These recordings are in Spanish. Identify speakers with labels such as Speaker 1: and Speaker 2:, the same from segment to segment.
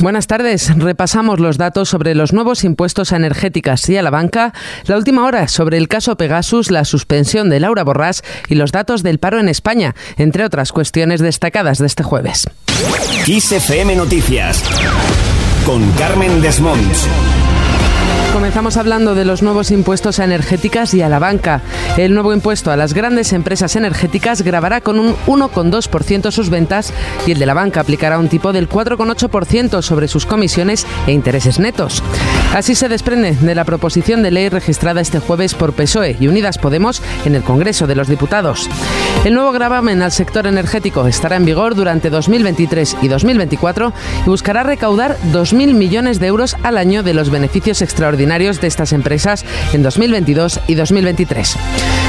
Speaker 1: Buenas tardes. Repasamos los datos sobre los nuevos impuestos a energéticas y a la banca, la última hora sobre el caso Pegasus, la suspensión de Laura Borrás y los datos del paro en España, entre otras cuestiones destacadas de este jueves.
Speaker 2: Noticias con Carmen Desmonts.
Speaker 1: Comenzamos hablando de los nuevos impuestos a energéticas y a la banca. El nuevo impuesto a las grandes empresas energéticas grabará con un 1,2% sus ventas y el de la banca aplicará un tipo del 4,8% sobre sus comisiones e intereses netos. Así se desprende de la proposición de ley registrada este jueves por PSOE y Unidas Podemos en el Congreso de los Diputados. El nuevo gravamen al sector energético estará en vigor durante 2023 y 2024 y buscará recaudar 2.000 millones de euros al año de los beneficios extraordinarios de estas empresas en 2022 y 2023.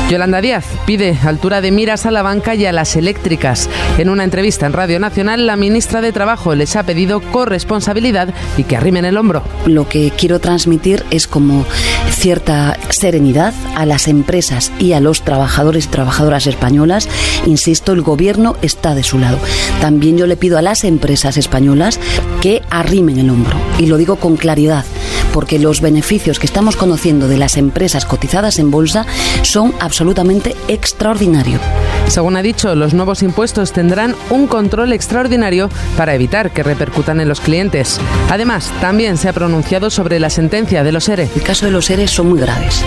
Speaker 1: Yolanda Díaz pide altura de miras a la banca y a las eléctricas. En una entrevista en Radio Nacional, la ministra de Trabajo les ha pedido corresponsabilidad y que arrimen el hombro.
Speaker 3: Lo que quiero transmitir es como cierta serenidad a las empresas y a los trabajadores y trabajadoras españolas. Insisto, el gobierno está de su lado. También yo le pido a las empresas españolas que arrimen el hombro. Y lo digo con claridad porque los beneficios que estamos conociendo de las empresas cotizadas en bolsa son absolutamente extraordinarios.
Speaker 1: Según ha dicho, los nuevos impuestos tendrán un control extraordinario para evitar que repercutan en los clientes. Además, también se ha pronunciado sobre la sentencia de los ERE.
Speaker 3: El caso de los ERE son muy graves.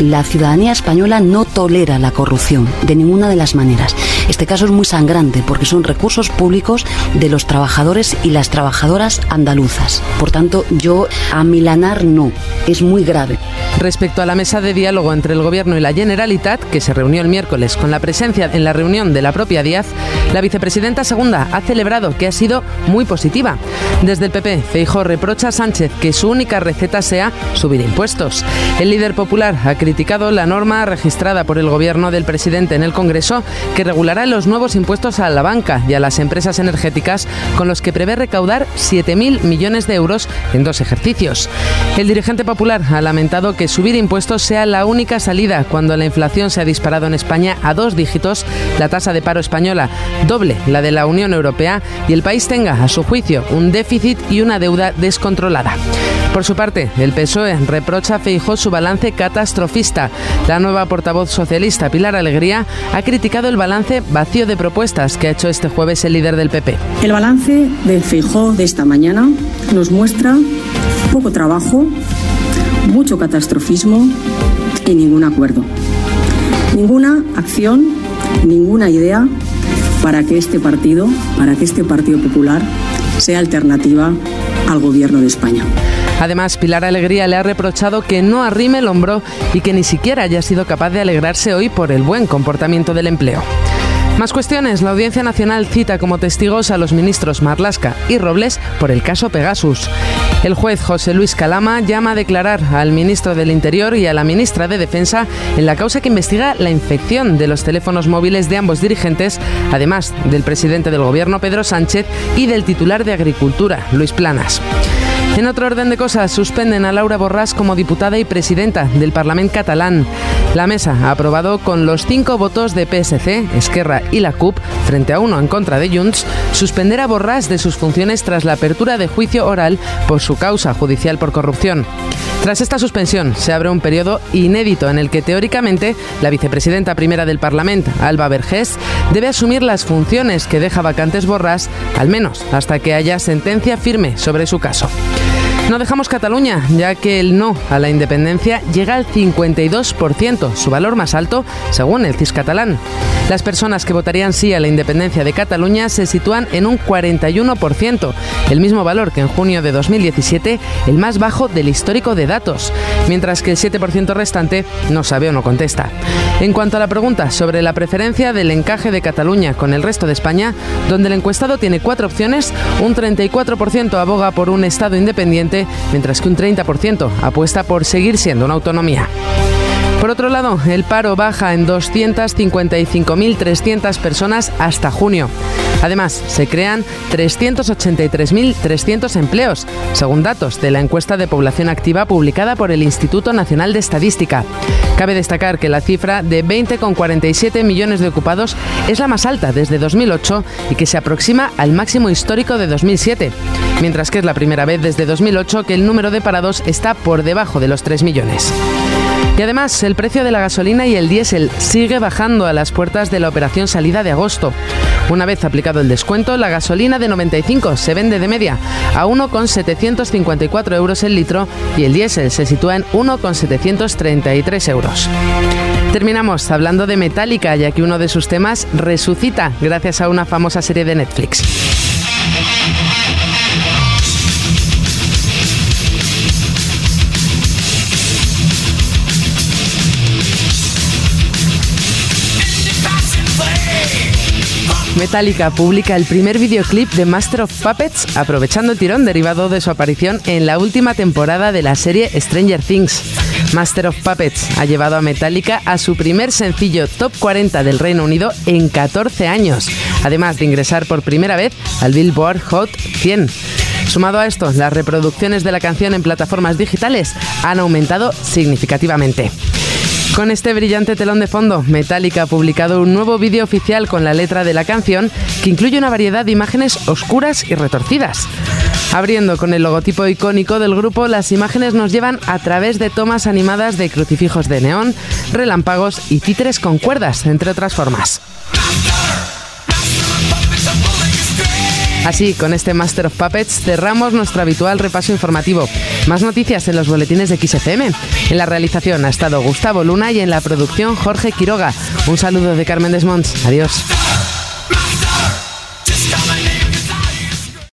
Speaker 3: La ciudadanía española no tolera la corrupción de ninguna de las maneras. Este caso es muy sangrante porque son recursos públicos de los trabajadores y las trabajadoras andaluzas. Por tanto, yo a milanar no, es muy grave.
Speaker 1: Respecto a la mesa de diálogo entre el Gobierno y la Generalitat, que se reunió el miércoles con la presencia en la reunión de la propia Díaz, la vicepresidenta segunda ha celebrado que ha sido muy positiva. Desde el PP, Feijóo reprocha a Sánchez que su única receta sea subir impuestos. El líder popular ha criticado la norma registrada por el Gobierno del presidente en el Congreso que regulará los nuevos impuestos a la banca y a las empresas energéticas con los que prevé recaudar 7.000 millones de euros en dos ejercicios. El dirigente popular ha lamentado que subir impuestos sea la única salida cuando la inflación se ha disparado en España a dos dígitos, la tasa de paro española doble la de la Unión Europea y el país tenga, a su juicio, un déficit y una deuda descontrolada. Por su parte, el PSOE reprocha a Feijó su balance catastrofista. La nueva portavoz socialista Pilar Alegría ha criticado el balance vacío de propuestas que ha hecho este jueves el líder del PP.
Speaker 4: El balance de Feijó de esta mañana nos muestra poco trabajo, mucho catastrofismo y ningún acuerdo. Ninguna acción, ninguna idea para que este partido, para que este Partido Popular sea alternativa al gobierno de España.
Speaker 1: Además, Pilar Alegría le ha reprochado que no arrime el hombro y que ni siquiera haya sido capaz de alegrarse hoy por el buen comportamiento del empleo. Más cuestiones. La Audiencia Nacional cita como testigos a los ministros Marlasca y Robles por el caso Pegasus. El juez José Luis Calama llama a declarar al ministro del Interior y a la ministra de Defensa en la causa que investiga la infección de los teléfonos móviles de ambos dirigentes, además del presidente del Gobierno Pedro Sánchez y del titular de Agricultura, Luis Planas. En otro orden de cosas, suspenden a Laura Borràs como diputada y presidenta del Parlamento catalán. La mesa ha aprobado con los cinco votos de PSC, Esquerra y la CUP, frente a uno en contra de Junts, suspender a Borràs de sus funciones tras la apertura de juicio oral por su causa judicial por corrupción. Tras esta suspensión, se abre un periodo inédito en el que teóricamente la vicepresidenta primera del Parlamento, Alba Vergés, debe asumir las funciones que deja vacantes Borràs, al menos hasta que haya sentencia firme sobre su caso. No dejamos Cataluña, ya que el no a la independencia llega al 52%, su valor más alto según el CIS catalán. Las personas que votarían sí a la independencia de Cataluña se sitúan en un 41%, el mismo valor que en junio de 2017, el más bajo del histórico de datos, mientras que el 7% restante no sabe o no contesta. En cuanto a la pregunta sobre la preferencia del encaje de Cataluña con el resto de España, donde el encuestado tiene cuatro opciones, un 34% aboga por un Estado independiente, mientras que un 30% apuesta por seguir siendo una autonomía. Por otro lado, el paro baja en 255.300 personas hasta junio. Además, se crean 383.300 empleos, según datos de la encuesta de población activa publicada por el Instituto Nacional de Estadística. Cabe destacar que la cifra de 20,47 millones de ocupados es la más alta desde 2008 y que se aproxima al máximo histórico de 2007, mientras que es la primera vez desde 2008 que el número de parados está por debajo de los 3 millones. Y además, el precio de la gasolina y el diésel sigue bajando a las puertas de la operación salida de agosto. Una vez aplicado el descuento, la gasolina de 95 se vende de media a 1,754 euros el litro y el diésel se sitúa en 1,733 euros. Terminamos hablando de Metallica, ya que uno de sus temas resucita gracias a una famosa serie de Netflix. Metallica publica el primer videoclip de Master of Puppets aprovechando el tirón derivado de su aparición en la última temporada de la serie Stranger Things. Master of Puppets ha llevado a Metallica a su primer sencillo top 40 del Reino Unido en 14 años, además de ingresar por primera vez al Billboard Hot 100. Sumado a esto, las reproducciones de la canción en plataformas digitales han aumentado significativamente. Con este brillante telón de fondo, Metallica ha publicado un nuevo vídeo oficial con la letra de la canción que incluye una variedad de imágenes oscuras y retorcidas. Abriendo con el logotipo icónico del grupo, las imágenes nos llevan a través de tomas animadas de crucifijos de neón, relámpagos y títeres con cuerdas, entre otras formas. Así, con este Master of Puppets cerramos nuestro habitual repaso informativo. Más noticias en los boletines de XFM. En la realización ha estado Gustavo Luna y en la producción Jorge Quiroga. Un saludo de Carmen Desmonts. Adiós.